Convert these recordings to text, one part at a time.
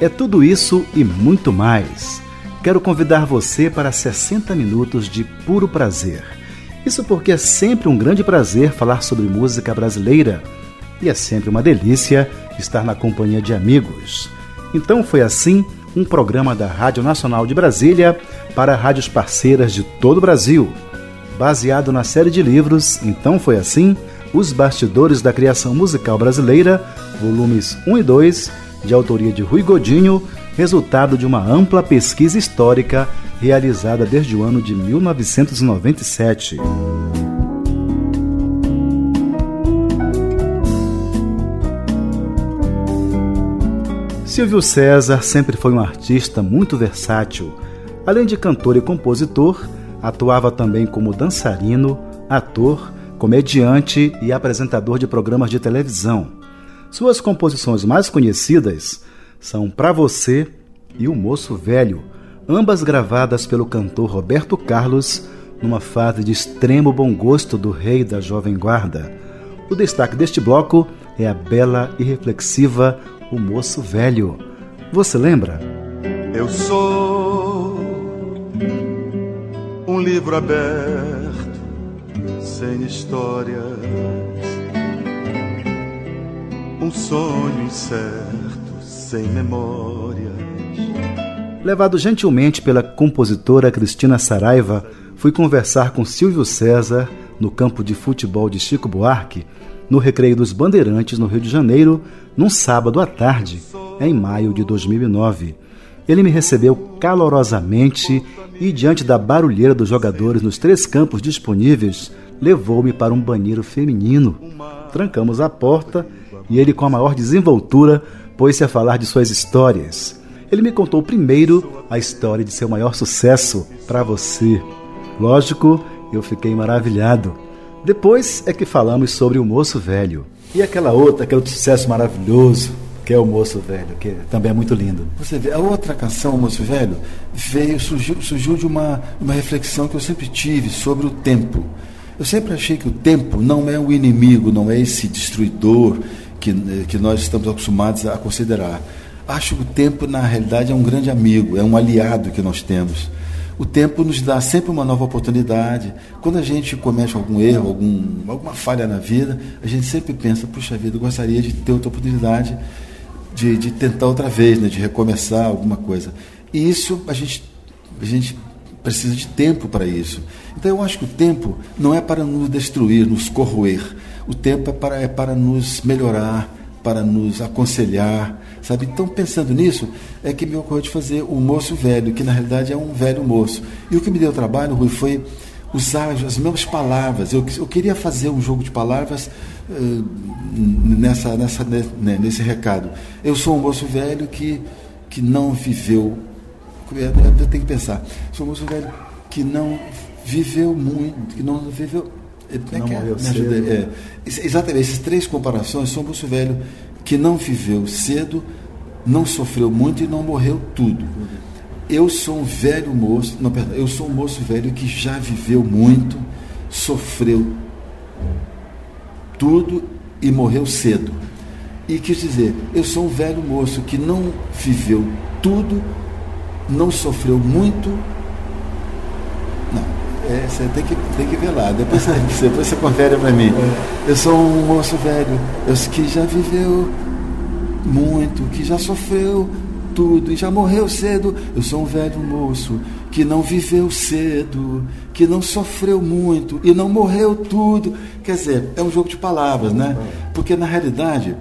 É tudo isso e muito mais. Quero convidar você para 60 minutos de puro prazer. Isso porque é sempre um grande prazer falar sobre música brasileira e é sempre uma delícia estar na companhia de amigos. Então foi assim um programa da Rádio Nacional de Brasília para rádios parceiras de todo o Brasil. Baseado na série de livros Então Foi Assim, Os Bastidores da Criação Musical Brasileira, volumes 1 e 2, de autoria de Rui Godinho, resultado de uma ampla pesquisa histórica realizada desde o ano de 1997. Silvio César sempre foi um artista muito versátil. Além de cantor e compositor, atuava também como dançarino, ator, comediante e apresentador de programas de televisão. Suas composições mais conhecidas são Pra Você e O Moço Velho, ambas gravadas pelo cantor Roberto Carlos numa fase de extremo bom gosto do rei da Jovem Guarda. O destaque deste bloco é a bela e reflexiva o moço velho. Você lembra? Eu sou um livro aberto, sem histórias, um sonho incerto, sem memórias. Levado gentilmente pela compositora Cristina Saraiva, fui conversar com Silvio César no campo de futebol de Chico Buarque, no Recreio dos Bandeirantes, no Rio de Janeiro, num sábado à tarde, em maio de 2009. Ele me recebeu calorosamente e, diante da barulheira dos jogadores nos três campos disponíveis, levou-me para um banheiro feminino. Trancamos a porta e ele, com a maior desenvoltura, pôs-se a falar de suas histórias. Ele me contou primeiro a história de seu maior sucesso, Para Você. Lógico, eu fiquei maravilhado. Depois é que falamos sobre o Moço Velho. E aquela outra, aquele sucesso maravilhoso, que é o Moço Velho, que também é muito lindo. Você vê, a outra canção, o Moço Velho, veio, surgiu, surgiu de uma, uma reflexão que eu sempre tive sobre o tempo. Eu sempre achei que o tempo não é o inimigo, não é esse destruidor que, que nós estamos acostumados a considerar. Acho que o tempo, na realidade, é um grande amigo, é um aliado que nós temos o tempo nos dá sempre uma nova oportunidade. Quando a gente comete algum erro, algum, alguma falha na vida, a gente sempre pensa, puxa vida, eu gostaria de ter outra oportunidade de, de tentar outra vez, né, de recomeçar alguma coisa. E isso a gente, a gente precisa de tempo para isso. Então eu acho que o tempo não é para nos destruir, nos corroer. O tempo é para, é para nos melhorar, para nos aconselhar, sabe? Então, pensando nisso, é que me ocorreu de fazer o moço velho, que na realidade é um velho moço. E o que me deu trabalho, Rui, foi usar as mesmas palavras. Eu, eu queria fazer um jogo de palavras uh, nessa, nessa, né, nesse recado. Eu sou um moço velho que, que não viveu. Eu tenho que pensar. Sou um moço velho que não viveu muito, que não viveu é não morreu cedo. É, exatamente, essas três comparações são um moço velho que não viveu cedo, não sofreu muito e não morreu tudo. Eu sou um velho moço, não, perdão, eu sou um moço velho que já viveu muito, sofreu tudo e morreu cedo. E quis dizer, eu sou um velho moço que não viveu tudo, não sofreu muito é, você tem que, tem que ver lá. Depois você, depois você confere para mim. É. Eu sou um moço velho, eu, que já viveu muito, que já sofreu tudo e já morreu cedo. Eu sou um velho moço que não viveu cedo, que não sofreu muito e não morreu tudo. Quer dizer, é um jogo de palavras, né? Porque na realidade,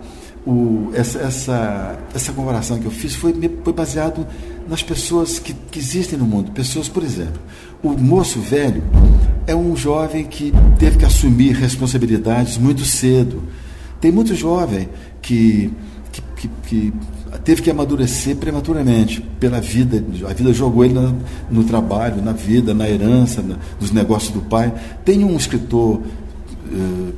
o, essa, essa, essa comparação que eu fiz foi, foi baseado nas pessoas que, que existem no mundo. Pessoas, por exemplo, o moço velho é um jovem que teve que assumir responsabilidades muito cedo. Tem muito jovem que, que, que, que teve que amadurecer prematuramente pela vida. A vida jogou ele no, no trabalho, na vida, na herança, na, nos negócios do pai. Tem um escritor uh,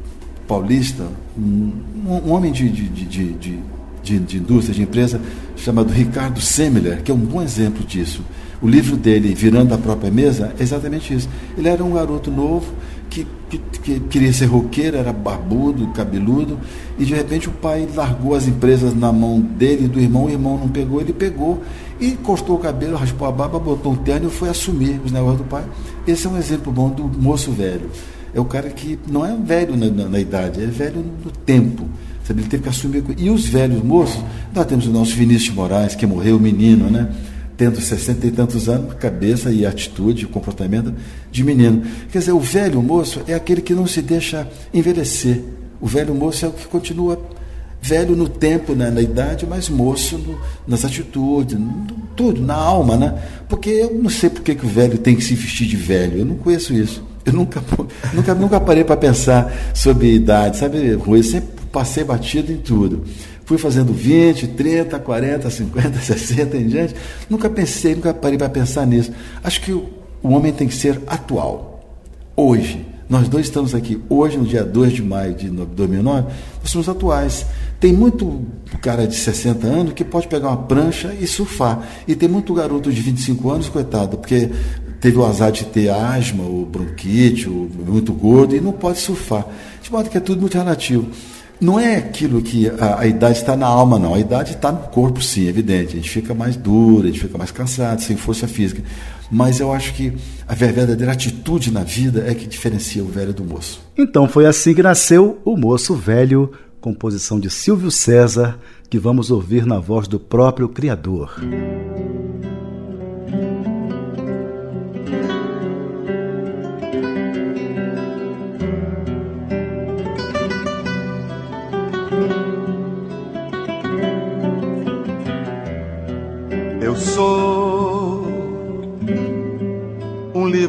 paulista, um, um homem de, de, de, de, de, de indústria, de empresa, chamado Ricardo Semler, que é um bom exemplo disso. O livro dele, Virando a Própria Mesa, é exatamente isso. Ele era um garoto novo que, que, que, queria ser roqueiro, era barbudo, cabeludo, e de repente o pai largou as empresas na mão dele do irmão, o irmão não pegou, ele pegou e cortou o cabelo, raspou a barba, botou um terno e foi assumir os negócios do pai. Esse é um exemplo bom do moço velho. É o cara que não é velho na, na, na idade, é velho no tempo. Sabe? Ele teve que assumir. E os velhos moços, nós temos o nosso Vinícius Moraes, que morreu menino, né? tendo sessenta e tantos anos, cabeça e atitude, comportamento de menino. Quer dizer, o velho moço é aquele que não se deixa envelhecer. O velho moço é o que continua velho no tempo, né, na idade, mas moço no, nas atitudes, no, tudo, na alma, né? Porque eu não sei por que, que o velho tem que se vestir de velho, eu não conheço isso. Eu nunca, nunca, nunca parei para pensar sobre idade, sabe? Eu sempre passei batido em tudo. Fui fazendo 20, 30, 40, 50, 60 em diante. Nunca pensei, nunca parei para pensar nisso. Acho que o, homem tem que ser atual. Hoje. Nós dois estamos aqui hoje, no dia 2 de maio de 2009, nós somos atuais. Tem muito cara de 60 anos que pode pegar uma prancha e surfar. E tem muito garoto de 25 anos, coitado, porque teve o azar de ter asma, ou bronquite, ou muito gordo, e não pode surfar. De modo que é tudo muito relativo. Não é aquilo que a, a idade está na alma, não. A idade está no corpo, sim, é evidente. A gente fica mais duro, a gente fica mais cansado, sem força física. Mas eu acho que a verdadeira atitude na vida é que diferencia o velho do moço. Então foi assim que nasceu o Moço Velho, composição de Silvio César, que vamos ouvir na voz do próprio Criador. Eu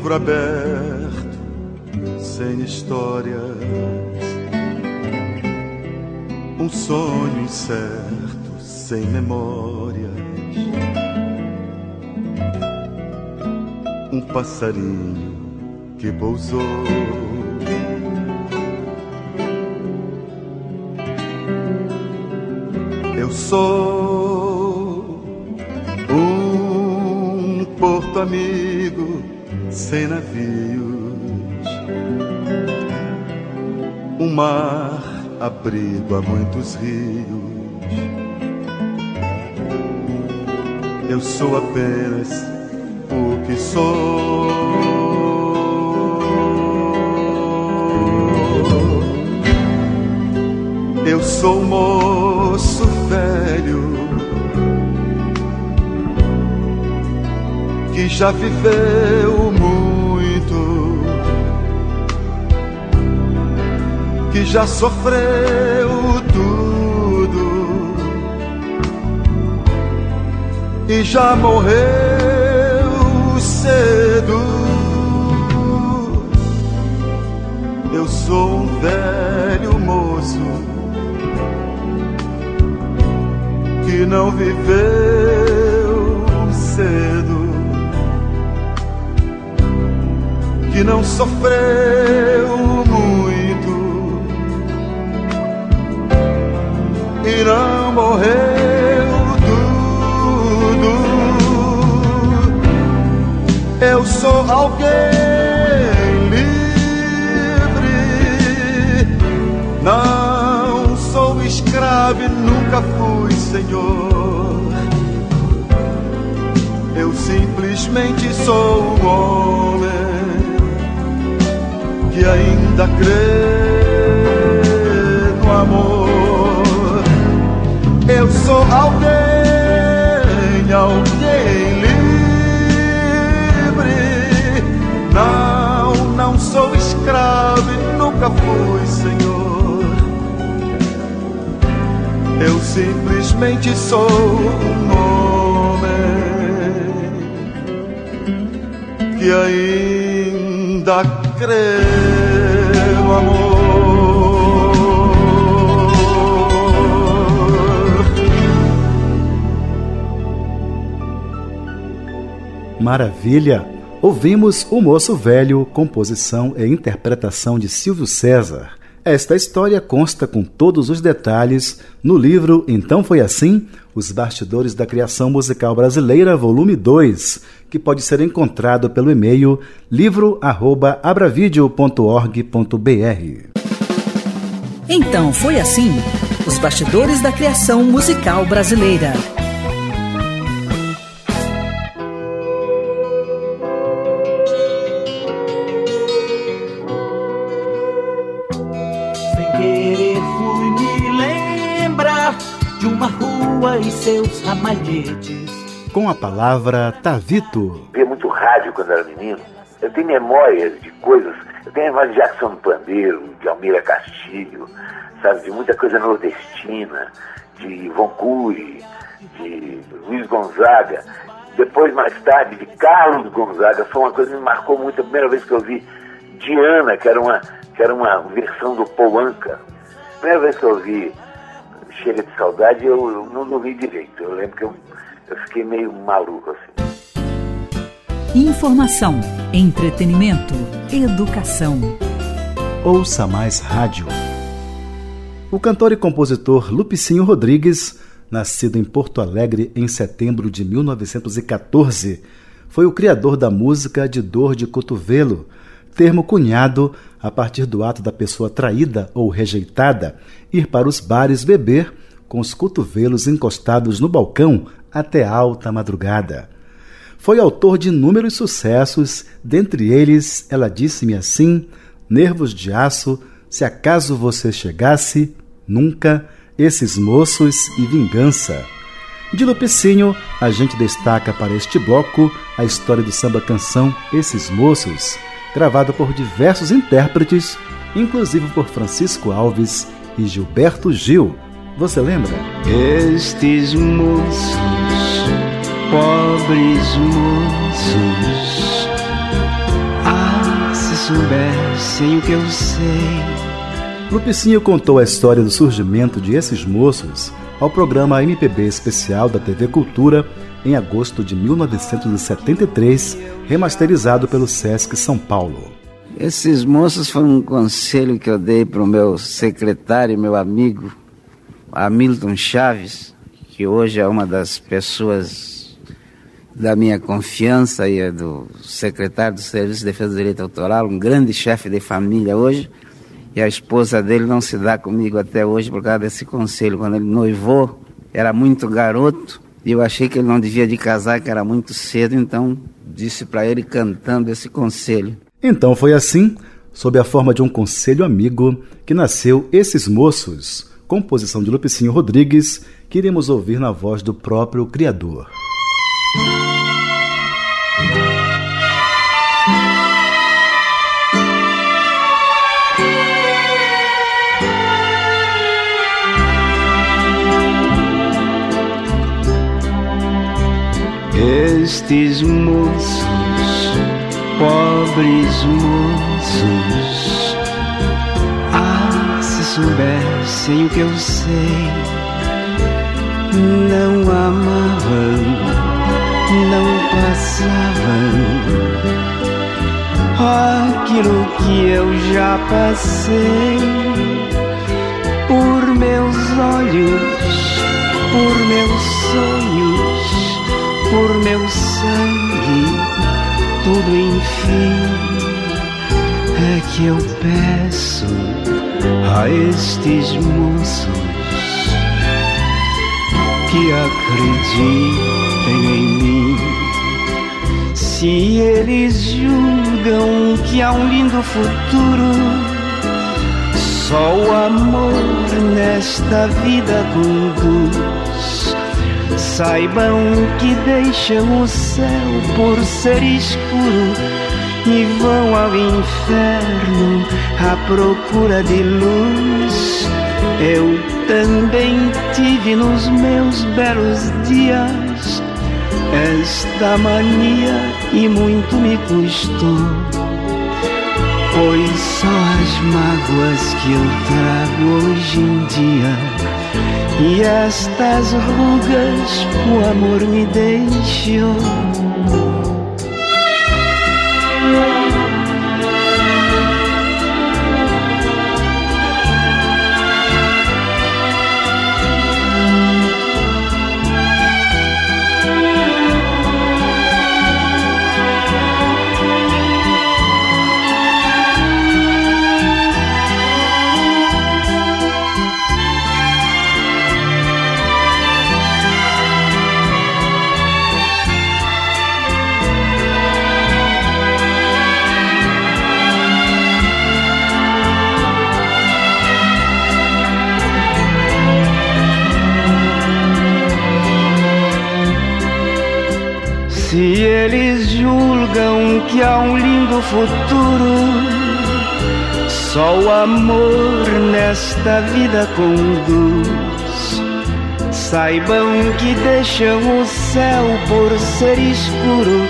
livro aberto, sem histórias, um sonho incerto, sem memórias, um passarinho que pousou. Eu sou sem navios, um mar abrigo a muitos rios. Eu sou apenas o que sou. Eu sou moço que já viveu muito, que já sofreu tudo e já morreu cedo. Eu sou um velho moço que não viveu que não sofreu simplesmente sou um homem que ainda crê no amor. Maravilha! Ouvimos O Moço Velho, composição e interpretação de Silvio César. Esta história consta com todos os detalhes no livro Então Foi Assim: Os Bastidores da Criação Musical Brasileira, volume 2, que pode ser encontrado pelo e-mail livro@abravideo.org.br. Então Foi Assim: Os Bastidores da Criação Musical Brasileira. Seus ramalhetes. Com a palavra Tavito. Via muito rádio quando era menino. Eu tenho memórias de coisas. Eu tenho memória de Jackson do Pandeiro, de Almira Castilho, sabe, de muita coisa nordestina, de Von Cury, de Luiz Gonzaga. Depois, mais tarde, de Carlos Gonzaga. Foi uma coisa que me marcou muito. A primeira vez que eu vi Diana, que era uma, que era uma versão do Polanca. A primeira vez que eu vi chega de saudade, eu, eu não dormi direito. Eu lembro que eu, eu fiquei meio maluco assim. Informação, entretenimento, educação. Ouça mais rádio. O cantor e compositor Lupicinho Rodrigues, nascido em Porto Alegre em setembro de 1914, foi o criador da música de dor de cotovelo, termo cunhado a partir do ato da pessoa traída ou rejeitada ir para os bares beber com os cotovelos encostados no balcão até alta madrugada. Foi autor de inúmeros sucessos, dentre eles Ela Disse-me Assim, Nervos de Aço, Se Acaso Você Chegasse, Nunca, Esses Moços e Vingança. De Lupicinho, a gente destaca para este bloco a história do samba-canção Esses Moços, gravado por diversos intérpretes, inclusive por Francisco Alves e Gilberto Gil. Você lembra? Estes moços, pobres moços, ah, se soubessem o que eu sei. Lupicinho contou a história do surgimento de esses moços ao programa MPB especial da TV Cultura em agosto de 1973, remasterizado pelo Sesc São Paulo. Esses moços foram um conselho que eu dei para o meu secretário, meu amigo, Hamilton Chaves, que hoje é uma das pessoas da minha confiança e é do secretário do Serviço de Defesa do Direito Autoral, um grande chefe de família hoje, e a esposa dele não se dá comigo até hoje por causa desse conselho. Quando ele noivou, era muito garoto, eu achei que ele não devia de casar, que era muito cedo, então disse para ele cantando esse conselho. Então foi assim, sob a forma de um conselho amigo, que nasceu Esses Moços, composição de Lupicinho Rodrigues, que iremos ouvir na voz do próprio criador. Estes moços, pobres moços, ah, se soubessem o que eu sei, não amavam, não passavam. Aquilo que eu já passei por meus olhos, por meus sonhos por meu sangue, tudo enfim é que eu peço a estes moços que acreditem em mim. Se eles julgam que há um lindo futuro, só o amor nesta vida conduz Saibam que deixam o céu por ser escuro e vão ao inferno à procura de luz. Eu também tive nos meus belos dias esta mania e muito me custou. Pois só as mágoas que eu trago hoje em dia e estas rugas o amor me deixou. Que há um lindo futuro. Só o amor nesta vida conduz. Saibam que deixam o céu por ser escuro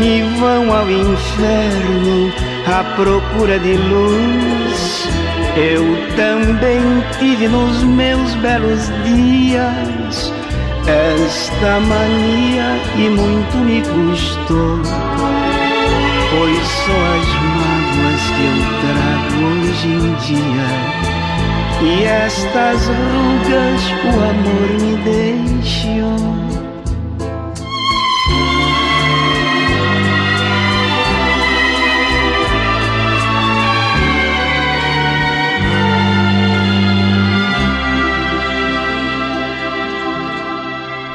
e vão ao inferno à procura de luz. Eu também tive nos meus belos dias esta mania e muito me custou. Pois só as mágoas que eu trago hoje em dia e estas rugas o amor me deixou.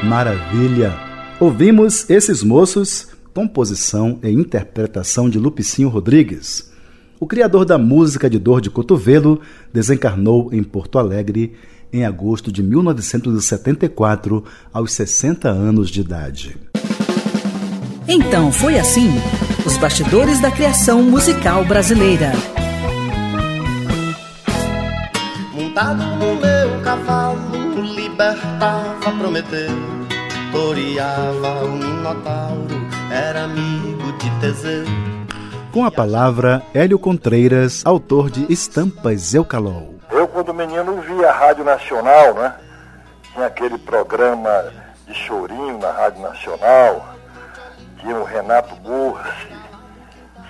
Maravilha! Ouvimos esses moços, composição e interpretação de Lupicinho Rodrigues. O criador da música de dor de cotovelo desencarnou em Porto Alegre em agosto de 1974, aos 60 anos de idade. Então foi assim: os bastidores da criação musical brasileira. Montado no meu cavalo, libertava Prometeu toreava o Minotauro, era amigo de Teseu. Com a palavra, Hélio Contreiras, autor de Estampas Eucalol. Eu, quando menino, via a Rádio Nacional, né? Tinha aquele programa de chorinho na Rádio Nacional, tinha o Renato Bursi,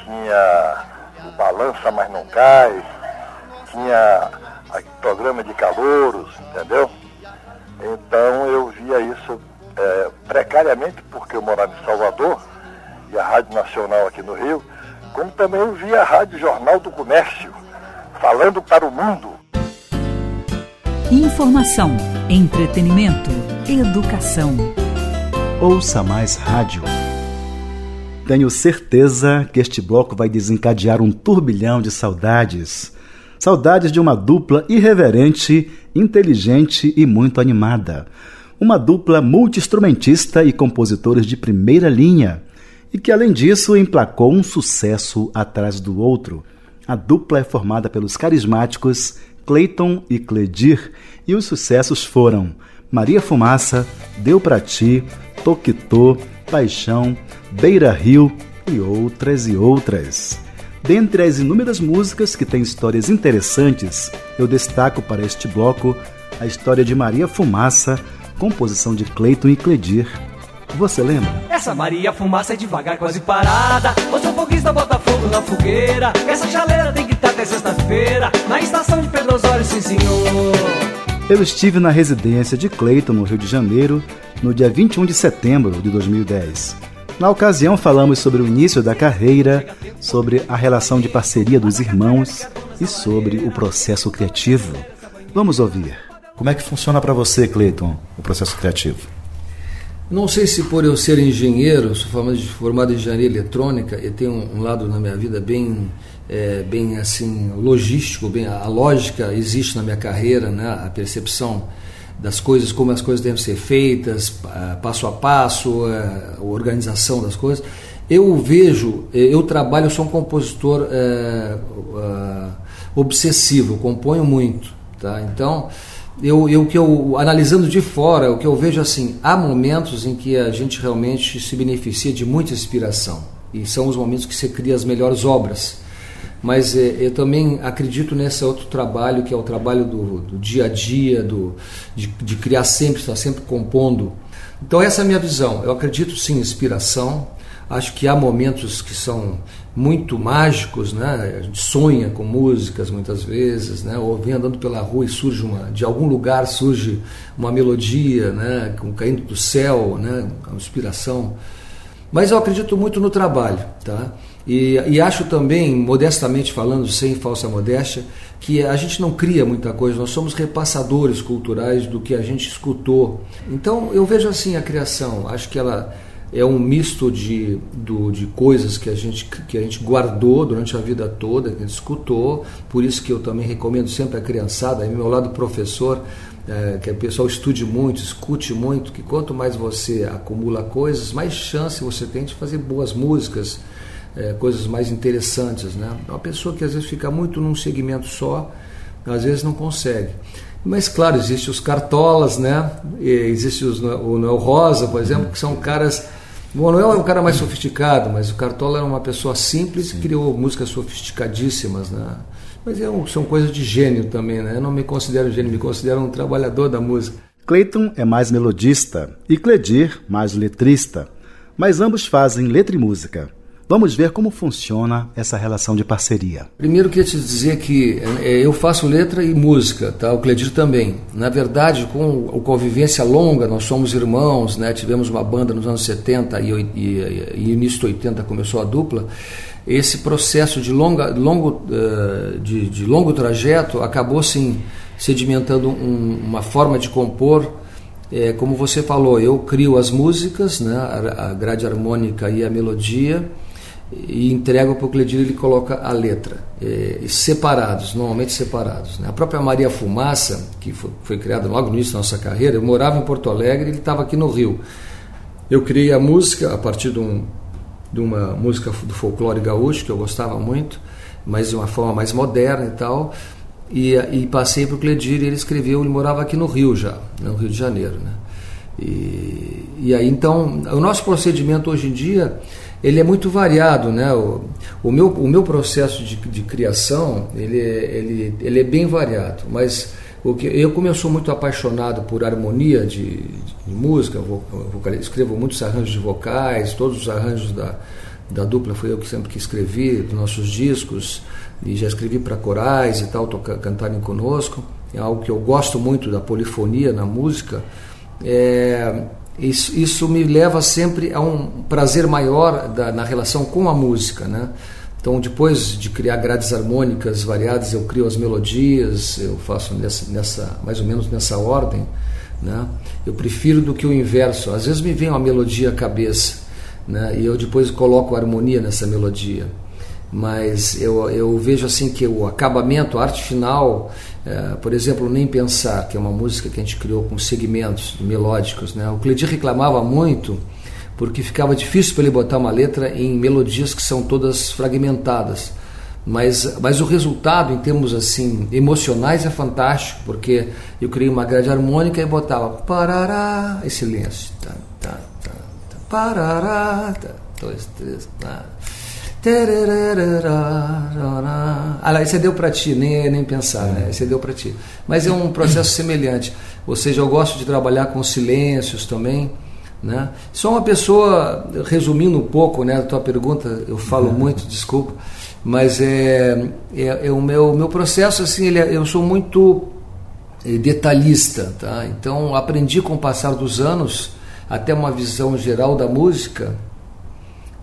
tinha o Balança Mas Não Cai, tinha o programa de calouros, entendeu? Então eu via isso é, precariamente porque eu morava em Salvador e a Rádio Nacional aqui no Rio, como também eu via a Rádio Jornal do Comércio, falando para o mundo. Informação, entretenimento, educação. Ouça mais rádio. Tenho certeza que este bloco vai desencadear um turbilhão de saudades. Saudades de uma dupla irreverente, inteligente e muito animada uma dupla multi-instrumentista e compositores de primeira linha, e que, além disso, emplacou um sucesso atrás do outro. A dupla é formada pelos carismáticos Clayton e Cledir, e os sucessos foram Maria Fumaça, Deu Pra Ti, Toquitô, Paixão, Beira Rio e outras e outras. Dentre as inúmeras músicas que têm histórias interessantes, eu destaco para este bloco a história de Maria Fumaça, composição de Cleiton e Cledir. Você lembra? Essa Maria fumaça é devagar, quase parada. Você é foguista, bota fogo na fogueira. Essa chaleira tem que estar até sexta-feira. Na estação de Pedro Osório, sim senhor. Eu estive na residência de Cleiton, no Rio de Janeiro, no dia 21 de setembro de 2010. Na ocasião, falamos sobre o início da carreira, sobre a relação de parceria dos irmãos e sobre o processo criativo. Vamos ouvir. Como é que funciona para você, Cleiton, o processo criativo? Não sei se por eu ser engenheiro, sou formado, em engenharia eletrônica e tenho um, lado na minha vida bem, é, bem assim logístico, bem a lógica existe na minha carreira, né? A percepção das coisas, como as coisas devem ser feitas, passo a passo, a organização das coisas. Eu vejo, eu trabalho, eu sou um compositor é, obsessivo, componho muito, tá? Então eu, eu que eu analisando de fora, o que eu vejo assim, há momentos em que a gente realmente se beneficia de muita inspiração e são os momentos que você cria as melhores obras. Mas é, eu também acredito nesse outro trabalho que é o trabalho do, do dia a dia, do, de, de criar sempre, estar sempre compondo. Então essa é a minha visão. Eu acredito sim em inspiração. Acho que há momentos que são muito mágicos, né? A gente sonha com músicas muitas vezes, né? Ou vem andando pela rua e surge uma, de algum lugar surge uma melodia, né? Caindo do céu, né? Uma inspiração. Mas eu acredito muito no trabalho, tá? E, e acho também, modestamente falando, sem falsa modéstia, que a gente não cria muita coisa, nós somos repassadores culturais do que a gente escutou. Então eu vejo assim a criação, acho que ela é um misto de, do, de coisas que a, gente, que a gente guardou durante a vida toda, que a gente escutou, por isso que eu também recomendo sempre a criançada, aí meu lado professor, é, que o pessoal estude muito, escute muito, que quanto mais você acumula coisas, mais chance você tem de fazer boas músicas, é, coisas mais interessantes. Né? Uma pessoa que às vezes fica muito num segmento só, às vezes não consegue. Mas claro, existem os cartolas, né? Existe os, o Noel Rosa, por exemplo, que são caras Manuel é um cara mais sofisticado, mas o Cartola era uma pessoa simples Sim. e criou músicas sofisticadíssimas, né? Mas é um, são coisas de gênio também, né? Eu não me considero gênio, me considero um trabalhador da música. Clayton é mais melodista e Cledir mais letrista, mas ambos fazem letra e música. Vamos ver como funciona essa relação de parceria. Primeiro queria te dizer que é, eu faço letra e música, tá? O Cledir também. Na verdade, com a convivência longa, nós somos irmãos, né? Tivemos uma banda nos anos 70 e, e, e início de 80 começou a dupla. Esse processo de, longa, longo, uh, de, de, longo trajeto acabou sim sedimentando um, uma forma de compor é, como você falou, eu crio as músicas, né, a grade harmônica e a melodia, e entrego para o Cledir ele coloca a letra, é, separados, normalmente separados. Né? A própria Maria Fumaça, que foi, foi criada logo no início da nossa carreira, eu morava em Porto Alegre ele estava aqui no Rio. Eu criei a música a partir de, um, de uma música do folclore gaúcho, que eu gostava muito, mas de uma forma mais moderna e tal, e, e passei para o Cledir e ele escreveu, ele morava aqui no Rio já, no Rio de Janeiro. Né? E, e aí então, o nosso procedimento hoje em dia ele é muito variado, né? O, o, meu, o meu processo de, de criação, ele, ele, ele é bem variado, mas o que, eu como eu sou muito apaixonado por harmonia de, de música, vou, escrevo muitos arranjos de vocais, todos os arranjos da, da dupla foi eu que sempre que escrevi, dos nossos discos, e já escrevi para corais e tal, cantarem conosco, é algo que eu gosto muito da polifonia na música, é, isso, isso me leva sempre a um prazer maior da, na relação com a música, né? Então, depois de criar grades harmônicas variadas, eu crio as melodias, eu faço nessa, nessa mais ou menos nessa ordem, né? Eu prefiro do que o inverso. Às vezes me vem uma melodia à cabeça, né? E eu depois coloco harmonia nessa melodia. Mas eu, eu vejo assim que o acabamento, a arte final, é, por exemplo, Nem Pensar, que é uma música que a gente criou com segmentos melódicos. Né? O Cledir reclamava muito porque ficava difícil para ele botar uma letra em melodias que são todas fragmentadas. Mas, mas o resultado, em termos assim emocionais, é fantástico, porque eu criei uma grade harmônica e botava parará e silêncio. Tá, tá, tá, tá, parará, tá, dois, três, tá. Ah, esse deu para ti, nem, nem pensar, né? Esse deu para ti. Mas é um processo semelhante. Ou seja, eu gosto de trabalhar com silêncios também. Né? Sou uma pessoa, resumindo um pouco né, a tua pergunta, eu falo muito, desculpa, mas é, é, é, o meu, meu processo, assim, ele é, eu sou muito detalhista, tá? então aprendi com o passar dos anos até uma visão geral da música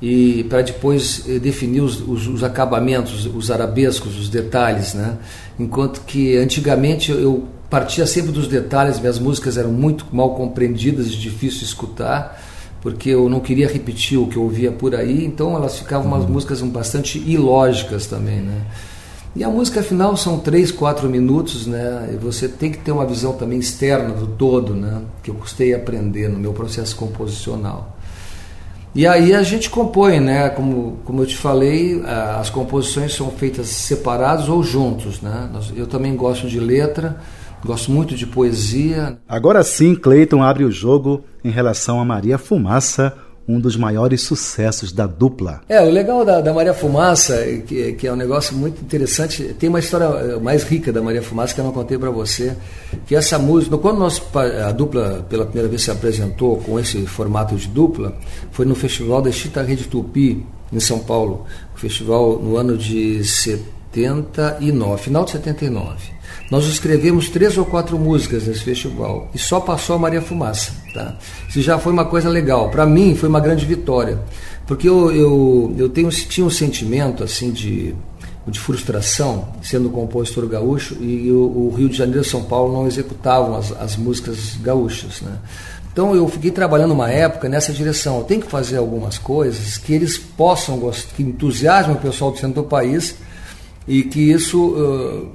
e para depois eh, definir os, os, os, acabamentos, os arabescos, os detalhes, né? Enquanto que antigamente eu partia sempre dos detalhes, minhas músicas eram muito mal compreendidas e difícil de escutar, porque eu não queria repetir o que eu ouvia por aí, então elas ficavam umas uhum. músicas bastante ilógicas também, né? E a música final são três, quatro minutos, né? E você tem que ter uma visão também externa do todo, né? Que eu custei aprender no meu processo composicional. E aí a gente compõe, né? Como, como eu te falei, as composições são feitas separadas ou juntos, né? Eu também gosto de letra, gosto muito de poesia. Agora sim, Cleiton abre o jogo em relação a Maria Fumaça, um dos maiores sucessos da dupla. É, o legal da, da Maria Fumaça, que, que, é um negócio muito interessante, tem uma história eh, mais rica da Maria Fumaça que eu não contei para você, que essa música, quando nós, a dupla pela primeira vez se apresentou com esse formato de dupla, foi no festival da Chita Rede Tupi, em São Paulo, o festival no ano de 79, final de 79. Nós escrevemos três ou quatro músicas nesse festival e só passou a Maria Fumaça. Tá? Isso já foi uma coisa legal. Para mim foi uma grande vitória, porque eu, eu, eu tenho, tinha um sentimento assim de, de frustração, sendo compositor gaúcho, e o, o Rio de Janeiro e São Paulo não executavam as, as músicas gaúchas. Né? Então eu fiquei trabalhando uma época nessa direção. Eu tenho que fazer algumas coisas que eles possam gostar, que entusiasmem o pessoal do centro do país e que isso uh,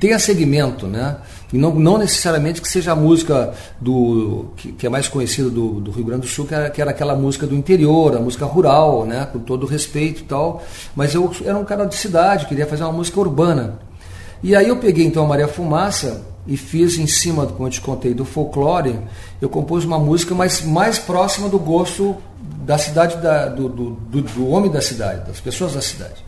tenha segmento, né? E não, não necessariamente que seja a música do que, que é mais conhecida do, do, Rio Grande do Sul, que era, que era, aquela música do interior, a música rural, né? Com todo o respeito e tal. Mas eu era um cara de cidade, queria fazer uma música urbana. E aí eu peguei então a Maria Fumaça e fiz em cima, como eu te contei, do folclore, eu compus uma música mais, mais próxima do gosto da cidade, da, do, do, do, do homem da cidade, das pessoas da cidade.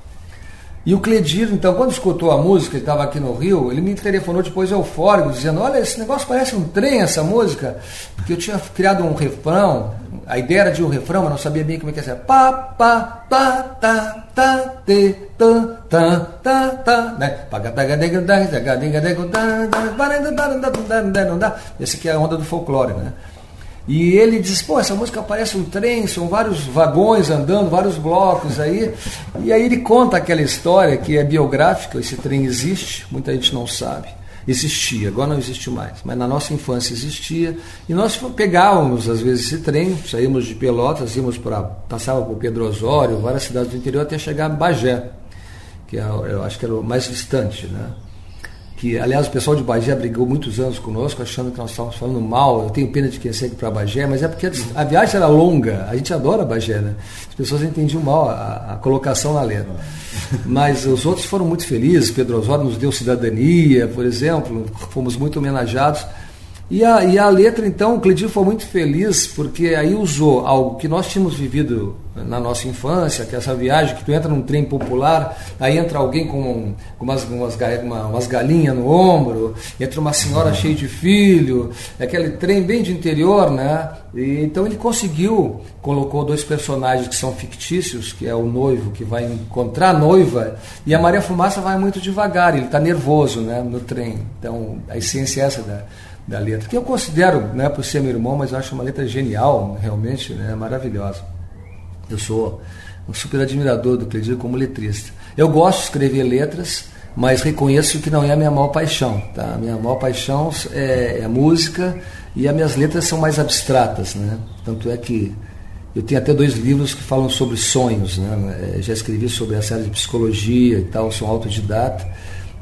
E o Cledir, então, quando escutou a música, ele estava aqui no Rio, ele me telefonou depois eufórico, dizendo: Olha, esse negócio parece um trem, essa música. Porque eu tinha criado um refrão, a ideia era de um refrão, mas não sabia bem como é que ser. Pá, pá, tá, tá, tá, te, tá, tá, tá, tá, né? Esse aqui é a onda do folclore, né? E ele diz, pô, essa música parece um trem, são vários vagões andando, vários blocos aí. E aí ele conta aquela história que é biográfica, esse trem existe, muita gente não sabe. Existia, agora não existe mais, mas na nossa infância existia. E nós pegávamos, às vezes, esse trem, saímos de Pelotas, íamos para. passava por Pedro Osório, várias cidades do interior, até chegar em Bagé, que é, eu acho que era o mais distante, né? Que aliás o pessoal de Bagé brigou muitos anos conosco, achando que nós estávamos falando mal. Eu tenho pena de quem segue para Bagé, mas é porque a viagem era longa. A gente adora Bagé, né? As pessoas entendiam mal a, a colocação na letra. Mas os outros foram muito felizes. Pedro Osório nos deu cidadania, por exemplo. Fomos muito homenageados. E a, e a letra, então, o Cledir foi muito feliz porque aí usou algo que nós tínhamos vivido na nossa infância, que é essa viagem que tu entra num trem popular, aí entra alguém com, com umas, umas, uma, umas galinhas no ombro, entra uma senhora cheia de filho, é aquele trem bem de interior, né? E, então ele conseguiu, colocou dois personagens que são fictícios, que é o noivo que vai encontrar a noiva, e a Maria Fumaça vai muito devagar, ele está nervoso né, no trem. Então a essência é essa da da letra, que eu considero, né, por ser meu irmão, mas eu acho uma letra genial, realmente, né, maravilhosa. Eu sou um super admirador do Cledir como letrista. Eu gosto de escrever letras, mas reconheço que não é a minha maior paixão. Tá? A minha maior paixão é, é música e as minhas letras são mais abstratas. Né? Tanto é que eu tenho até dois livros que falam sobre sonhos. Né? É, já escrevi sobre a série de psicologia e tal, sou autodidata.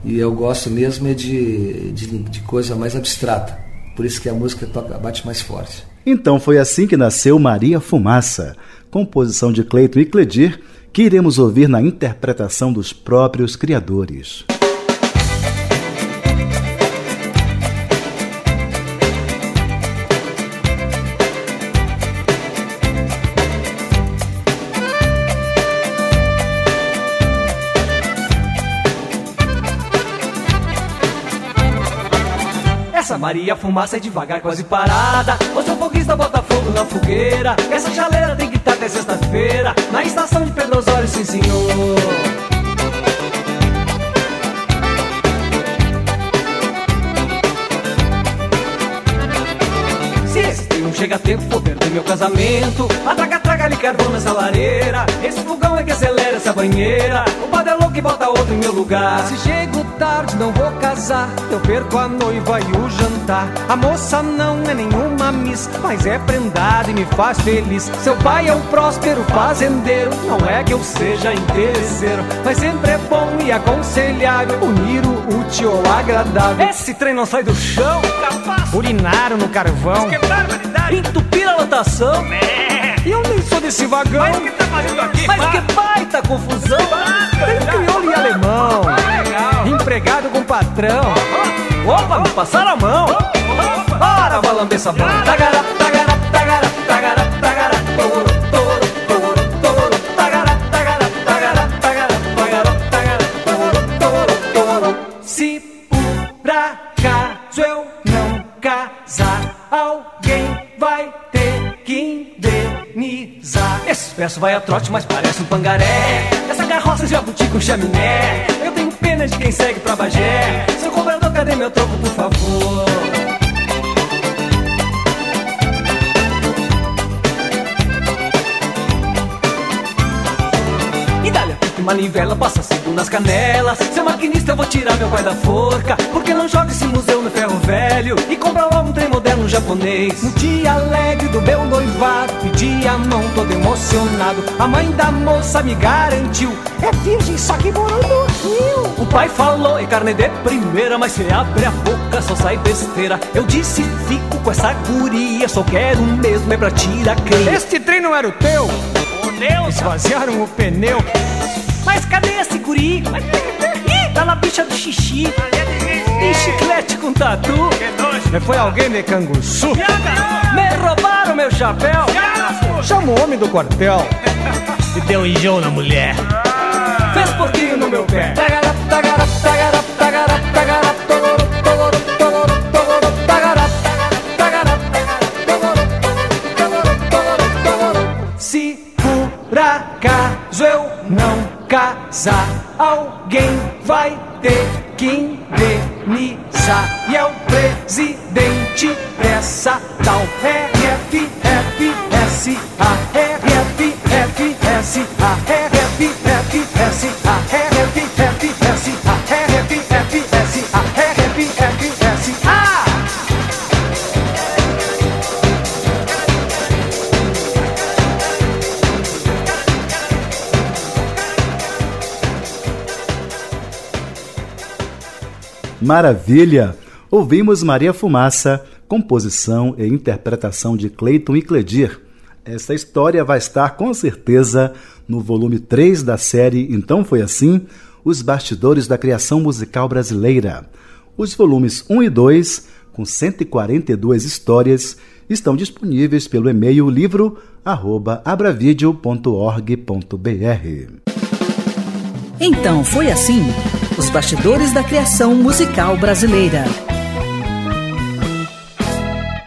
E eu gosto mesmo é de, de, de coisa mais abstrata. Por isso que a música toca, bate mais forte. Então foi assim que nasceu Maria Fumaça, composição de Cleito e Cledir, que iremos ouvir na interpretação dos próprios criadores. Maria, fumaça é devagar, quase parada. Você é um foguista, bota fogo na fogueira. Essa chaleira tem que estar até sexta-feira. Na estação de Pedro Osório, sim senhor. Chega tempo, vou perder meu casamento. Atraga, traga ali carvão nessa lareira. Esse fogão é que acelera essa banheira. O padre é louco e bota outro em meu lugar. Se chego tarde, não vou casar. Eu perco a noiva e o jantar. A moça não é nenhuma miss, mas é prendada e me faz feliz. Seu pai é um próspero fazendeiro. Não é que eu seja interesseiro, mas sempre é bom e aconselhável unir o útil ao agradável. Esse trem não sai do chão, capaz. Urinaram no carvão. Entupir a lotação. É. E eu nem sou desse vagão. Mas que tá fazendo aqui? Mas que baita confusão. Tem crioulo e alemão. Empregado com patrão. Opa, me passaram a mão. Ora, vai lamber essa mão. Tagará, tagará, tagará, tagará, verso vai a trote, mas parece um pangaré. Essa carroça jabuti com chaminé. Eu tenho pena de quem segue pra Bagé. Seu cobrador, cadê meu troco, por favor? Manivela, passa a dedo nas canelas. Seu maquinista, eu vou tirar meu pai da forca. Porque não joga esse museu no ferro velho e compra logo um trem moderno japonês. No dia alegre do meu noivado, pedi a mão todo emocionado. A mãe da moça me garantiu: é virgem, só que morou no Rio. O pai falou: é carne de primeira, mas se abre a boca só sai besteira. Eu disse: fico com essa guria, só quero mesmo é pra tirar creio. Este trem não era o teu? O meu? Esvaziaram o pneu. Mas cadê esse guri? Ih, tá na bicha do xixi. Tem chiclete com tatu. Foi alguém de Canguçu? Me roubaram meu chapéu. Chama o homem do quartel. E deu enjoo na mulher. Fez pouquinho no meu pé. Vai Maravilha! Ouvimos Maria Fumaça, composição e interpretação de Cleiton e Cledir. Essa história vai estar com certeza no volume 3 da série Então Foi Assim, Os Bastidores da Criação Musical Brasileira. Os volumes 1 e 2, com 142 histórias, estão disponíveis pelo e-mail livro@abravideo.org.br. Então foi assim: os bastidores da criação musical brasileira.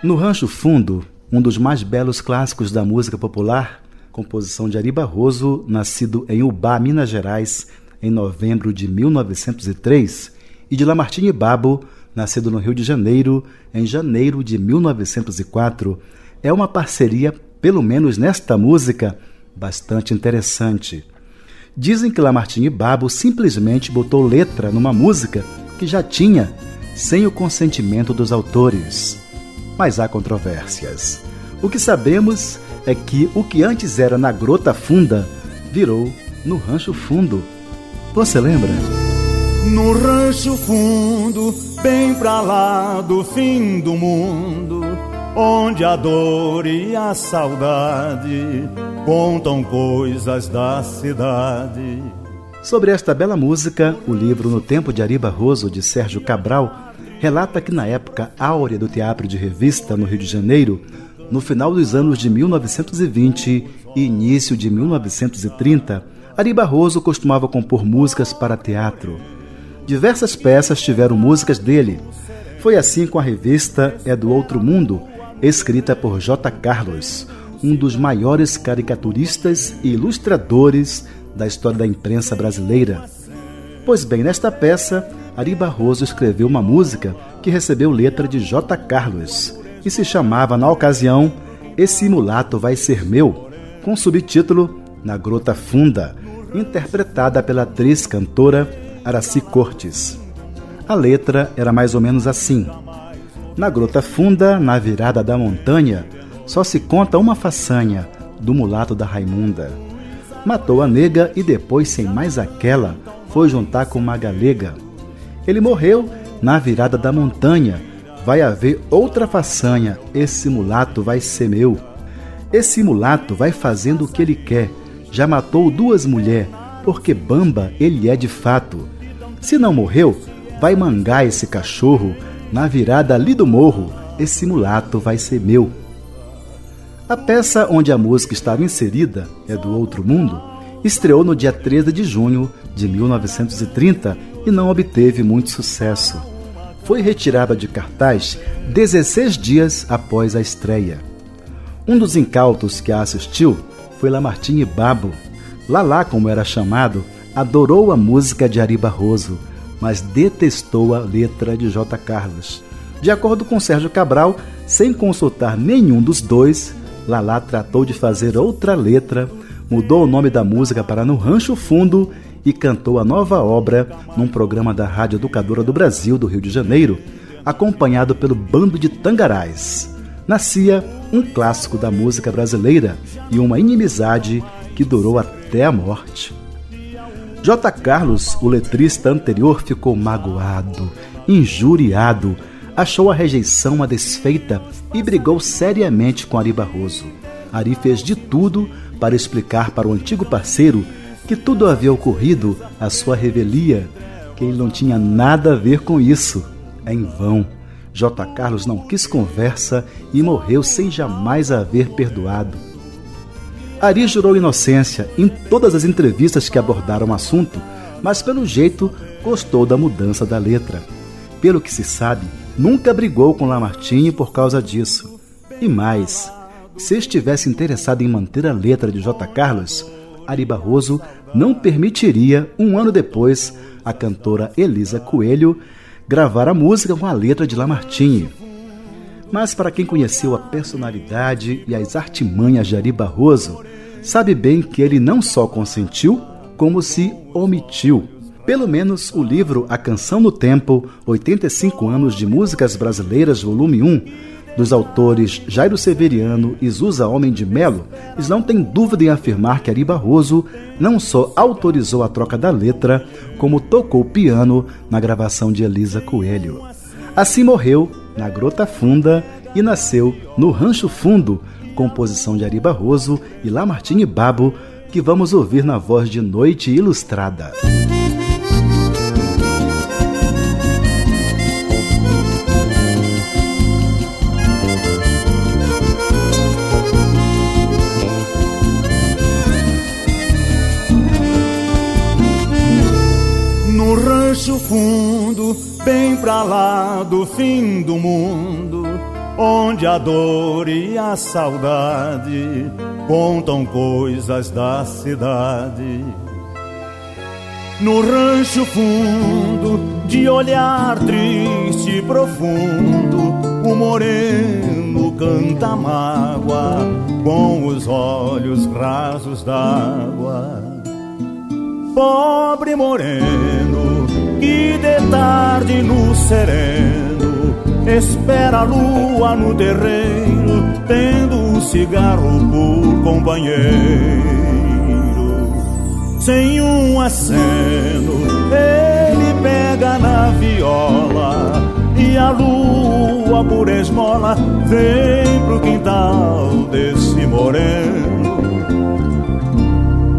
No Rancho Fundo, um dos mais belos clássicos da música popular, composição de Ari Barroso, nascido em Ubá, Minas Gerais, em novembro de 1903, e de Lamartine Babo, nascido no Rio de Janeiro, em janeiro de 1904, é uma parceria, pelo menos nesta música, bastante interessante. Dizem que Lamartine Babo simplesmente botou letra numa música que já tinha, sem o consentimento dos autores. Mas há controvérsias. O que sabemos é que o que antes era na Grota Funda virou no Rancho Fundo. Você lembra? No rancho fundo, bem pra lá do fim do mundo, onde a dor e a saudade contam coisas da cidade. Sobre esta bela música, o livro No Tempo de Ari Barroso, de Sérgio Cabral, relata que na época áurea do teatro de revista no Rio de Janeiro, no final dos anos de 1920 e início de 1930, Ari Barroso costumava compor músicas para teatro. Diversas peças tiveram músicas dele. Foi assim com a revista É do Outro Mundo, escrita por J. Carlos, um dos maiores caricaturistas e ilustradores da história da imprensa brasileira. Pois bem, nesta peça, Ari Barroso escreveu uma música que recebeu letra de J. Carlos e se chamava, na ocasião, Esse Mulato Vai Ser Meu, com subtítulo Na Grota Funda, interpretada pela atriz cantora Araci Cortes. A letra era mais ou menos assim: Na Grota Funda, na virada da montanha, só se conta uma façanha do mulato da Raimunda. Matou a nega e depois, sem mais aquela, foi juntar com uma galega. Ele morreu na virada da montanha. Vai haver outra façanha, esse mulato vai ser meu. Esse mulato vai fazendo o que ele quer. Já matou duas mulheres, porque bamba ele é de fato. Se não morreu, vai mangar esse cachorro. Na virada ali do morro, esse mulato vai ser meu. A peça onde a música estava inserida, é do Outro Mundo, estreou no dia 13 de junho de 1930 e não obteve muito sucesso. Foi retirada de cartaz 16 dias após a estreia. Um dos incautos que a assistiu foi Lamartine Babo. Lalá, como era chamado, adorou a música de Ari Barroso, mas detestou a letra de J. Carlos. De acordo com Sérgio Cabral, sem consultar nenhum dos dois, Lalá tratou de fazer outra letra, mudou o nome da música para No Rancho Fundo e cantou a nova obra num programa da Rádio Educadora do Brasil, do Rio de Janeiro, acompanhado pelo Bando de Tangarais. Nascia um clássico da música brasileira e uma inimizade que durou até a morte. J. Carlos, o letrista anterior, ficou magoado, injuriado, achou a rejeição uma desfeita e brigou seriamente com Ari Barroso. Ari fez de tudo para explicar para o antigo parceiro que tudo havia ocorrido à sua revelia, que ele não tinha nada a ver com isso. Em vão. J. Carlos não quis conversa e morreu sem jamais haver perdoado. Ari jurou inocência em todas as entrevistas que abordaram o assunto, mas pelo jeito gostou da mudança da letra. Pelo que se sabe, nunca brigou com Lamartine por causa disso. E mais, se estivesse interessado em manter a letra de J. Carlos, Ari Barroso não permitiria, um ano depois, a cantora Elisa Coelho gravar a música com a letra de Lamartine. Mas para quem conheceu a personalidade e as artimanhas de Ari Barroso, sabe bem que ele não só consentiu, como se omitiu. Pelo menos o livro A Canção no Tempo, 85 anos de músicas brasileiras, volume 1, dos autores Jairo Severiano e Zusa Homem de Melo, eles não têm dúvida em afirmar que Ari Barroso não só autorizou a troca da letra, como tocou piano na gravação de Elisa Coelho. Assim morreu na Grota Funda e nasceu no Rancho Fundo, composição de Ari Barroso e Lamartine Babo, que vamos ouvir na voz de Noite Ilustrada. Fundo, bem pra lá do fim do mundo, onde a dor e a saudade contam coisas da cidade. No rancho fundo, de olhar triste e profundo, o moreno canta mágoa com os olhos rasos d'água. Pobre moreno, que de tarde no sereno espera a lua no terreiro, tendo um cigarro por companheiro. Sem um aceno, ele pega na viola e a lua por esmola vem pro quintal desse moreno.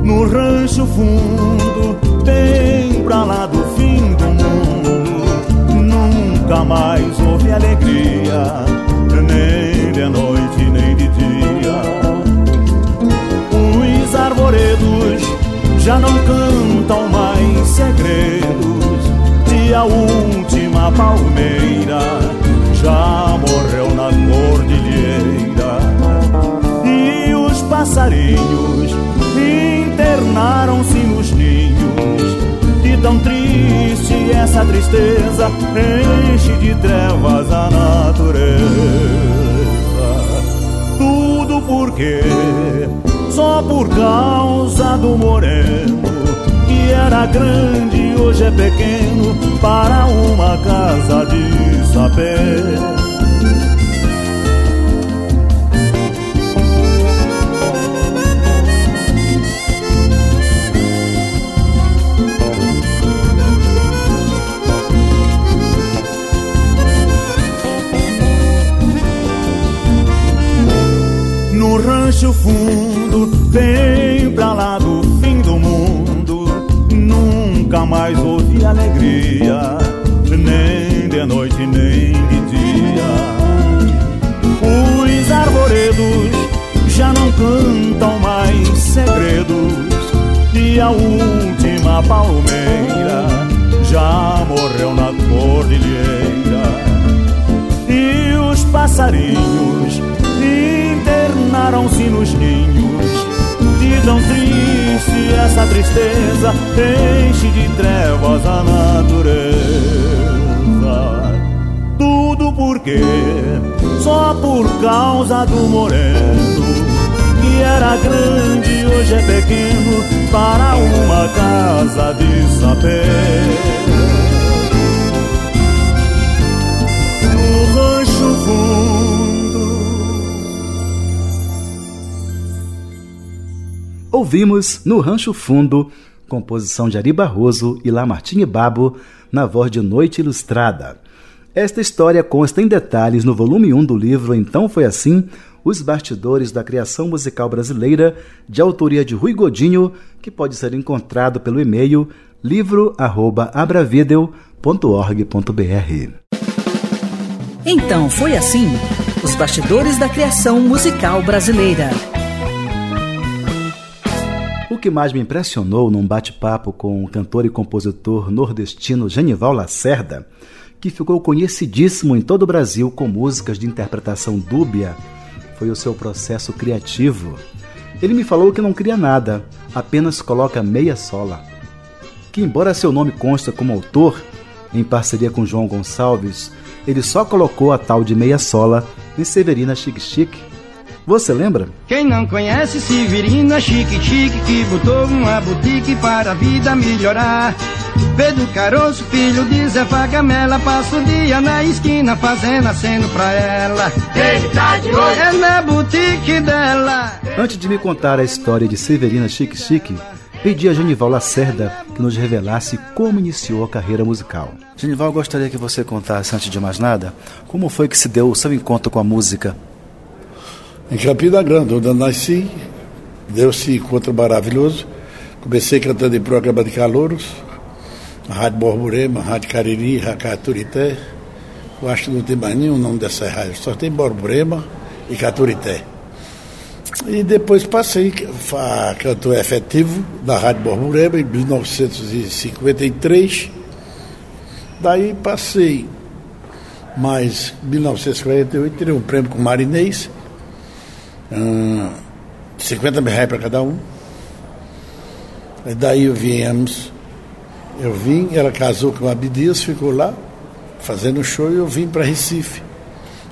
No rancho fundo, bem pra lá do nunca mais houve alegria, nem de noite nem de dia. Os arvoredos já não cantam mais segredos, e a última palmeira já morreu na cordilheira. E os passarinhos internaram-se. E tão triste essa tristeza enche de trevas a natureza. Tudo porque só por causa do moreno que era grande hoje é pequeno para uma casa de saber. Rancho fundo, bem pra lá do fim do mundo. Nunca mais houve alegria, nem de noite nem de dia. Os arvoredos já não cantam mais segredos, e a última palmeira já morreu na cordilheira. E os passarinhos internaram-se nos ninhos. De tão triste essa tristeza enche de trevas a natureza. Tudo porque só por causa do moreno que era grande hoje é pequeno para uma casa de saber. Ouvimos No Rancho Fundo, composição de Ari Barroso e Lamartine Babo, na voz de Noite Ilustrada. Esta história consta em detalhes no volume 1 do livro Então Foi Assim, Os Bastidores da Criação Musical Brasileira, de autoria de Rui Godinho, que pode ser encontrado pelo e-mail livro@abravideo.org.br. Então foi assim: os bastidores da criação musical brasileira. O que mais me impressionou num bate-papo com o cantor e compositor nordestino Genival Lacerda que ficou conhecidíssimo em todo o Brasil com músicas de interpretação dúbia, foi o seu processo criativo. Ele me falou que não cria nada, apenas coloca meia sola. Que, embora seu nome consta como autor, em parceria com João Gonçalves, ele só colocou a tal de meia sola em Severina Chique Chique. Você lembra? Quem não conhece Severina Chique Chique, que botou uma boutique para a vida melhorar. Pedro Caroço, filho de Zé Vagamela, passa o dia na esquina fazendo aceno pra ela. Ele tá de olho. É na boutique dela. Antes de me contar a história de Severina Chique Chique, pedi a Genival Lacerda que nos revelasse como iniciou a carreira musical. Genival, gostaria que você contasse, antes de mais nada, como foi que se deu o seu encontro com a música? Em Campina Grande, onde eu nasci, deu-se encontro maravilhoso. Comecei cantando em programa de calouros, Rádio Borborema, Rádio Cariri, Rádio Caturité. Eu acho que não tem mais nenhum nome dessa rádio, só tem Borborema e Caturité. E depois passei a cantor efetivo da Rádio Borborema em 1953. Daí passei mais 1948, tirei um prêmio com Marinês, hum, 50 mil reais para cada um. E daí viemos eu vim, ela casou com a Abdias, ficou lá fazendo show e eu vim para Recife,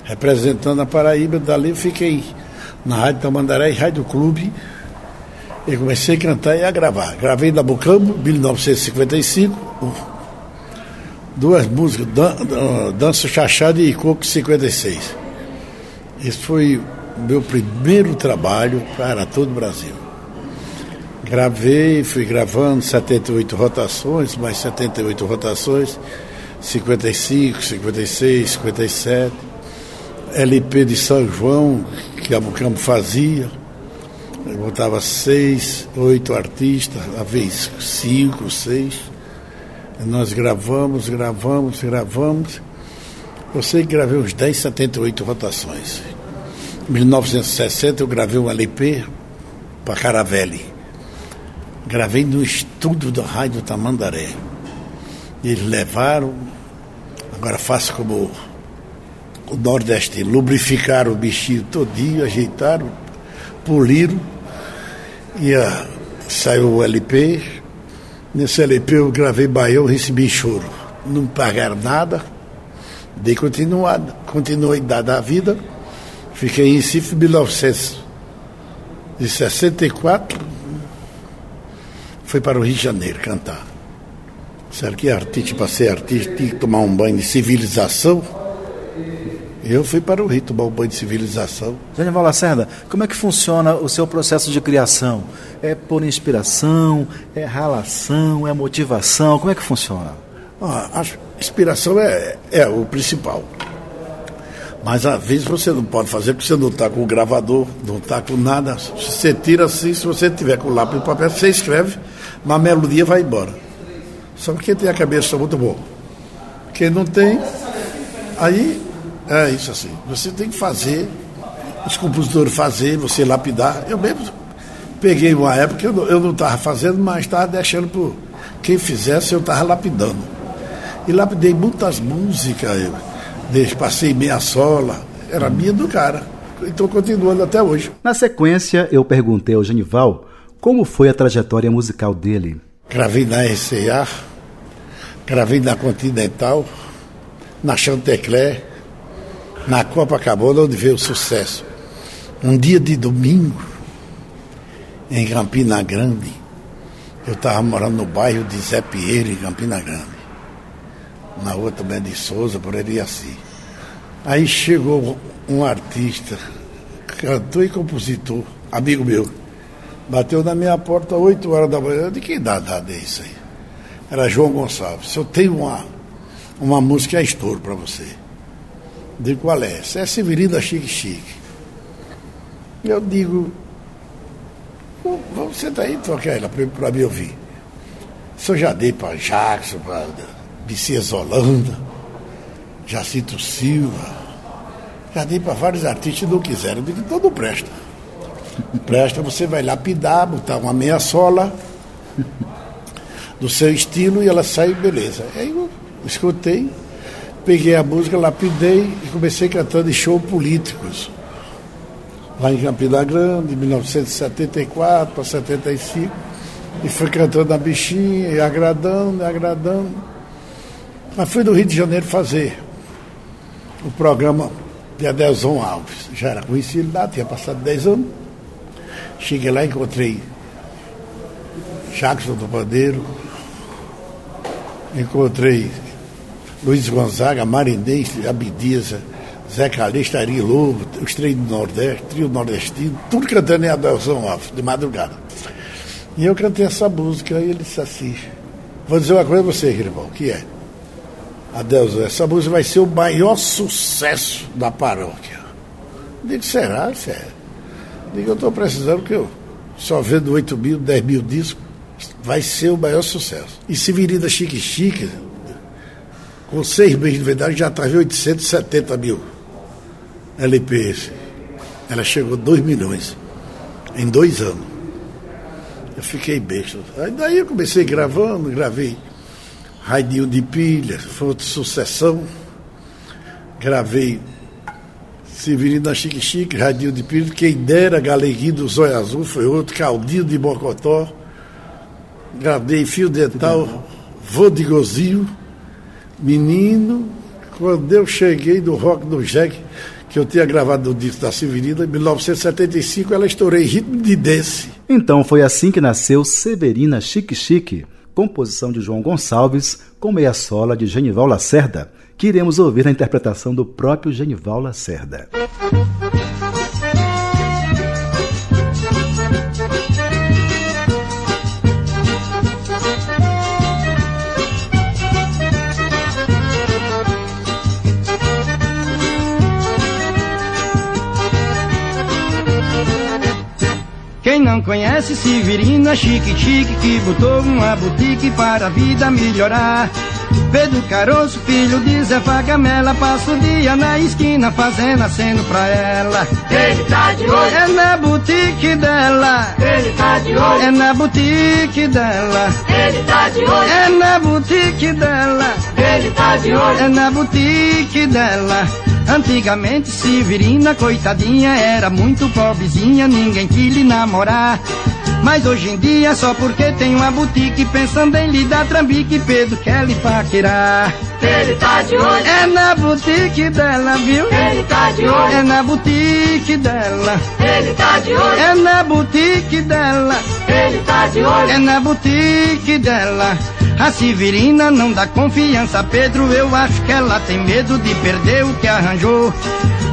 representando a Paraíba. Dali eu fiquei na Rádio Tamandaré e Rádio Clube. E comecei a cantar e a gravar. Gravei na Bucambo, 1955, duas músicas, Dan, Dança Chachada e Coco 56. Esse foi meu primeiro trabalho para todo o Brasil. Gravei, fui gravando 78 rotações, mais 78 rotações, 55, 56, 57. LP de São João, que a Bucampo fazia. Eu botava seis, oito artistas, a vez cinco, seis. Nós gravamos, gravamos, gravamos. Eu sei que gravei uns 10, 78 rotações. Em 1960 eu gravei um LP para Caravelli Gravei no estúdio da Rádio Tamandaré. Eles levaram, agora faço como o Nordeste, lubrificaram o bichinho todinho, ajeitaram, poliram, e a, saiu o LP. Nesse LP eu gravei Baião, recebi choro. Não pagaram nada, dei continuada, continuidade à vida. Fiquei em Recife em 1964 foi para o Rio de Janeiro cantar. Será que artista, para ser artista, tinha que tomar um banho de civilização? Eu fui para o Rio tomar um banho de civilização. Genival Lacerda, como é que funciona o seu processo de criação? É por inspiração, é ralação, é motivação? Como é que funciona? Ah, a inspiração é, é o principal. Mas às vezes você não pode fazer porque você não está com o gravador, não está com nada. Você tira assim, se você tiver com o lápis e papel, você escreve mas a melodia vai embora. Só que quem tem a cabeça muito boa. Quem não tem, aí é isso assim. Você tem que fazer, os compositores fazer, você lapidar. Eu mesmo peguei uma época eu não estava fazendo, mas estava deixando por quem fizesse, eu estava lapidando. E lapidei muitas músicas, eu passei meia sola, era minha do cara. Então continuando até hoje. Na sequência, eu perguntei ao Genival como foi a trajetória musical dele? Gravei na RCA, gravei na Continental, na Chantecler, na Copacabana, onde veio o sucesso. Um dia de domingo, em Campina Grande, Eu estava morando no bairro de Zé Pinheiro, em Campina Grande. Na rua também de Souza, por ali assim. Aí chegou um artista, cantor e compositor, amigo meu. Bateu na minha porta às 8 horas da manhã. De que idade é isso aí? Era João Gonçalves. Eu tenho uma, uma música é estouro para você. Digo, qual é? Essa é Severina Chique Chique. Eu digo, vamos sentar aí e tocar ela para me ouvir. Isso eu já dei para Jackson, para Bicias Holanda, Jacinto Silva. Já dei para vários artistas que não quiseram. Eu então não presta. Presta, você vai lapidar, botar uma meia sola do seu estilo e ela sai beleza. Aí eu escutei, peguei a música, lapidei e comecei cantando em show políticos. Lá em Campina Grande, de 1974 para 75. E fui cantando a bichinha, e agradando, e agradando. Mas fui do Rio de Janeiro fazer o programa de Adelson Alves. Já era conhecido lá, tinha passado 10 anos. Cheguei lá encontrei Jackson do Bandeiro, encontrei Luiz Gonzaga, Marinês, Abdias, Zé Calixto, Ari Lobo, os três do Nordeste, trio nordestino, tudo cantando em Adelson Alves, de madrugada. E eu cantei essa música e ele disse assim, vou dizer uma coisa a você, irmão, que é? Adelson, essa música vai ser o maior sucesso da paróquia. Digo, será? Sério. Digo, eu estou precisando que eu só vendo 8 mil, 10 mil discos, vai ser o maior sucesso. E Severina Chique Chique, com seis meses de verdade, já em 870 mil LPs. Ela chegou a 2 milhões em dois anos. Eu fiquei besta. Aí daí eu comecei gravando, gravei Raidinho de Pilha, foi outra sucessão. Gravei Severina Chique Chique, Radinho de Pires, quem dera Galeguinho do Zóio Azul, foi outro, Caldinho de Bocotó, gravei Fio Dental, Vô de Gozinho, Menino, quando eu cheguei do Rock do Jack, que eu tinha gravado o disco da Severina, em 1975 ela estourei ritmo de dance. Então foi assim que nasceu Severina Chique Chique, composição de João Gonçalves, com meia sola de Genival Lacerda, que iremos ouvir na interpretação do próprio Genival Lacerda. Conhece Severina Chique Chique que botou uma boutique para a vida melhorar. Pedro Caroço, filho de Zé Fagamela, passa o dia na esquina fazendo aceno pra ela. Ele tá de olho. É na boutique dela. Ele tá de olho. É na boutique dela. Ele tá de olho. É na boutique dela. Ele tá de olho. É na boutique dela. Antigamente Severina, coitadinha, era muito pobrezinha, ninguém quis lhe namorar. Mas hoje em dia, só porque tem uma boutique, pensando em lhe dar trambique, Pedro quer lhe paquerar. Ele tá de olho. É na boutique dela, viu? Ele tá de olho. É na boutique dela. Ele tá de olho. É na boutique dela. Ele tá de olho. É na boutique dela. A Severina não dá confiança, Pedro. Eu acho que ela tem medo de perder o que arranjou.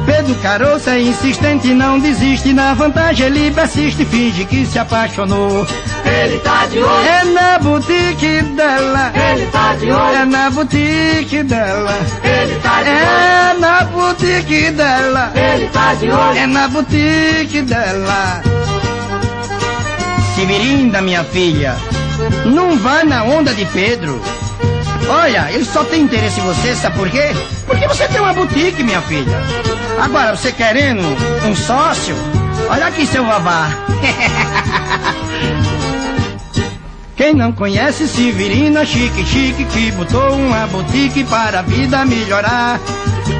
Pedro Caroço é insistente, não desiste. Na vantagem ele persiste, finge que se apaixonou. Ele tá de olho. É na boutique dela. Ele tá de olho. É na boutique dela. Ele tá de olho. É na boutique dela. Ele tá de olho. É na boutique dela. Severina, minha filha, não vai na onda de Pedro. Olha, ele só tem interesse em você, sabe por quê? Porque você tem uma boutique, minha filha. Agora, você querendo um sócio? Olha aqui, seu vavá. Quem não conhece Severina Chique Chique que botou uma boutique para a vida melhorar.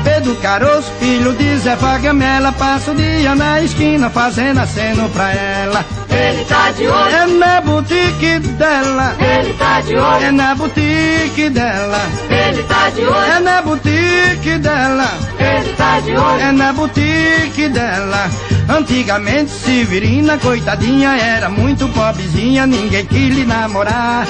Pedro Caroço, filho de Zé Fagamela, passa o dia na esquina fazendo aceno pra ela. Ele tá de olho. É na boutique dela. Ele tá de olho. É na boutique dela. Ele tá de olho. É na boutique dela. Ele tá de olho. É na boutique dela. Antigamente Severina, coitadinha, era muito pobrezinha, ninguém quis lhe namorar.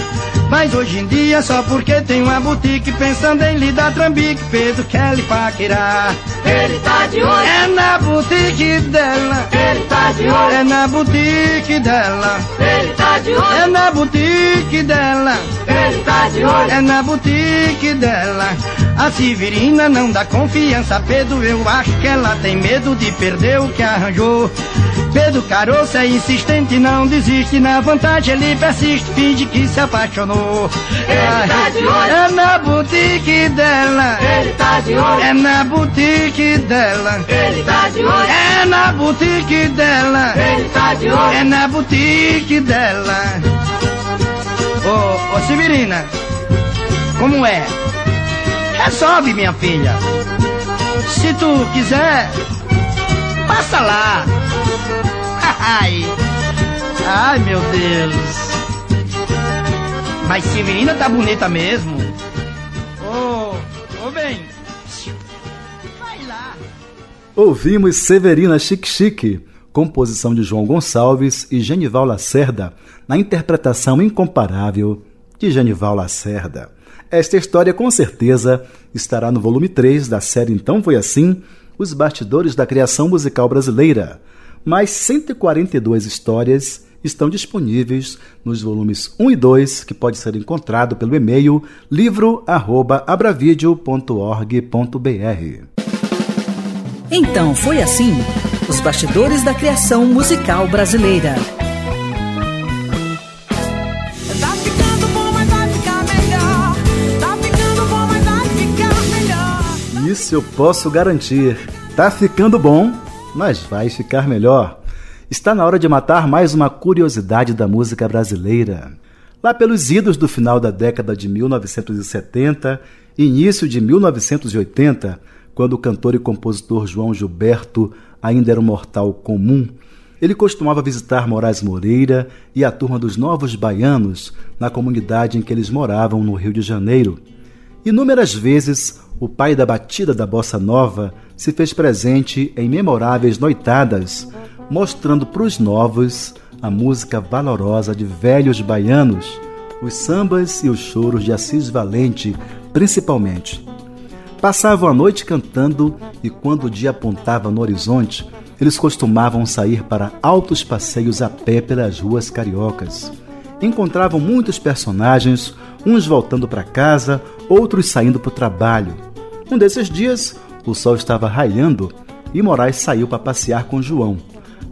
Mas hoje em dia, só porque tem uma boutique, pensando em lhe dar trambique, fez o quer lhe paquerar. Ele tá de olho. É na boutique dela. Ele tá de olho. É na boutique dela. Ele tá de olho. É na boutique dela. Ele tá de olho. É na boutique dela. A Severina não dá confiança Pedro, eu acho que ela tem medo de perder o que arranjou. Pedro Caroço é insistente, não desiste, na vantagem ele persiste, finge que se apaixonou. Ele tá de olho. É na boutique dela. Ele tá de olho. É na boutique dela. Ele tá de olho. É na boutique dela. Ele tá de olho. É na boutique dela. Ô, ô Severina, como é? Resolve, minha filha. Se tu quiser, passa lá. Ai, ai meu Deus. Mas Severina tá bonita mesmo. Ô, ô bem. Vai lá. Ouvimos Severina Chique Chique, composição de João Gonçalves e Genival Lacerda, na interpretação incomparável de Genival Lacerda. Esta história com certeza estará no volume 3 da série Então Foi Assim, Os Bastidores da Criação Musical Brasileira. Mais 142 histórias estão disponíveis nos volumes 1 e 2, que pode ser encontrado pelo e-mail livro@abravideo.org.br. Então foi assim: os bastidores da criação musical brasileira. Isso eu posso garantir. Tá ficando bom, mas vai ficar melhor. Está na hora de matar mais uma curiosidade da música brasileira. Lá pelos idos do final da década de 1970 e início de 1980, quando o cantor e compositor João Gilberto ainda era um mortal comum, ele costumava visitar Moraes Moreira e a turma dos Novos Baianos na comunidade em que eles moravam no Rio de Janeiro. Inúmeras vezes, o pai da batida da bossa nova se fez presente em memoráveis noitadas, mostrando para os novos a música valorosa de velhos baianos, os sambas e os choros de Assis Valente, principalmente. Passavam a noite cantando e quando o dia apontava no horizonte, eles costumavam sair para altos passeios a pé pelas ruas cariocas. Encontravam muitos personagens, uns voltando para casa, outros saindo para o trabalho. Um desses dias, o sol estava raiando e Moraes saiu para passear com João.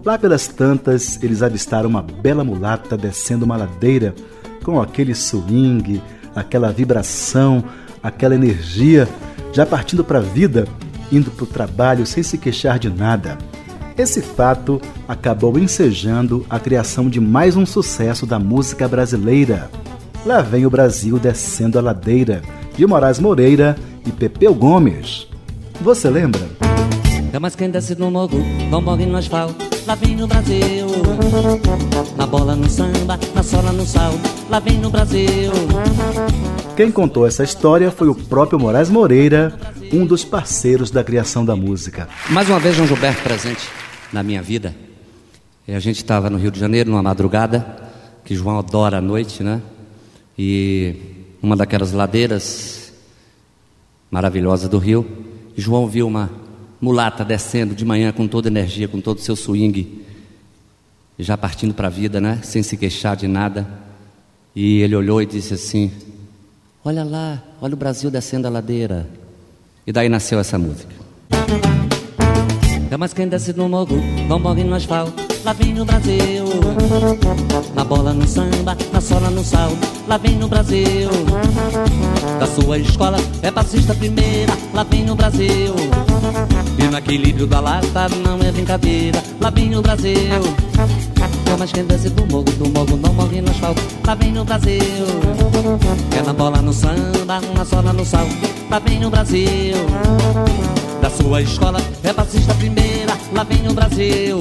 Lá pelas tantas, eles avistaram uma bela mulata descendo uma ladeira com aquele swing, aquela vibração, aquela energia, já partindo para a vida, indo para o trabalho sem se queixar de nada. Esse fato acabou ensejando a criação de mais um sucesso da música brasileira. Lá vem o Brasil descendo a ladeira, de Moraes Moreira e Pepeu Gomes. Você lembra? Damas quem desce no morro, vão morrer no asfalto. Lá vem no Brasil, na bola no samba, na sola no sal. Lá vem no Brasil. Quem contou essa história foi o próprio Moraes Moreira, um dos parceiros da criação da música. Mais uma vez, João Gilberto presente na minha vida. E a gente estava no Rio de Janeiro, numa madrugada, que João adora a noite, né? E uma daquelas ladeiras maravilhosas do Rio. E João viu uma mulata descendo de manhã com toda energia, com todo o seu swing, já partindo para a vida, né? Sem se queixar de nada. E ele olhou e disse assim: Olha lá, olha o Brasil descendo a ladeira. E daí nasceu essa música. No morro, vão morrer no asfalto. Lá vem no Brasil. Na bola no samba, na sola no sal. Lá vem no Brasil. Da sua escola é passista primeira. Lá vem no Brasil. E no equilíbrio da lata não é brincadeira. Lá vem no Brasil. Damas quem desce do morro, do morro não morre no asfalto. Lá vem no Brasil. É na bola no samba, na sola no sal. Lá vem no Brasil da sua escola é passista primeira, lá vem o Brasil.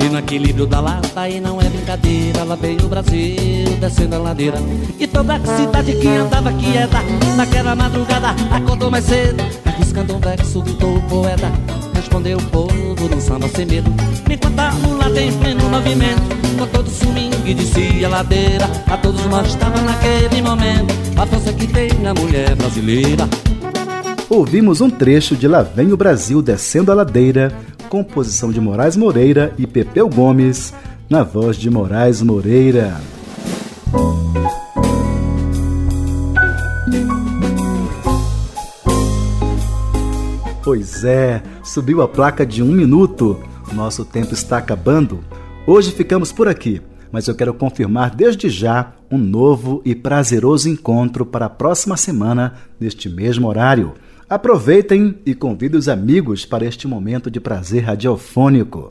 E no equilíbrio da lata, e não é brincadeira, lá vem o Brasil, descendo a ladeira. E toda a cidade que andava quieta, naquela madrugada, acordou mais cedo, arriscando um verso, gritou o poeta. Respondeu o povo no samba sem medo, enquanto a mulata em pleno movimento, com todo swing descia a ladeira, a todos mostrava naquele momento a força que tem a mulher brasileira ouvimos um trecho de Lá Vem o Brasil Descendo a Ladeira, composição de Moraes Moreira e Pepeu Gomes, na voz de Moraes Moreira. Pois é, subiu a placa de um minuto. Nosso tempo está acabando. Hoje ficamos por aqui, mas eu quero confirmar desde já um novo e prazeroso encontro para a próxima semana, neste mesmo horário. Aproveitem e convidem os amigos para este momento de prazer radiofônico.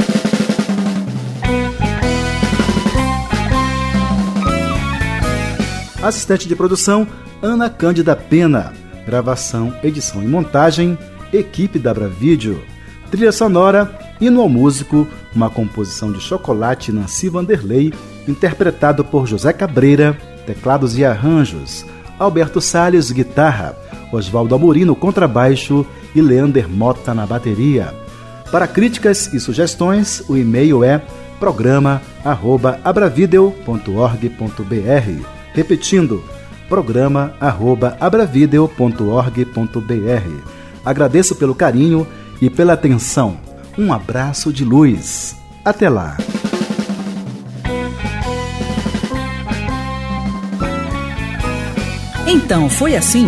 Assistente de produção, Ana Cândida Pena. Gravação, edição e montagem, equipe da Bravídeo. Trilha sonora, Hino Músico, uma composição de Chocolate Nancy Vanderlei, interpretado por José Cabreira, teclados e arranjos, Alberto Salles, guitarra, Oswaldo Amorim no contrabaixo e Leander Mota na bateria. Para críticas e sugestões, o e-mail é programa@abravideo.org.br. Repetindo, programa@abravideo.org.br. Agradeço pelo carinho e pela atenção. Um abraço de luz. Até lá. Então foi assim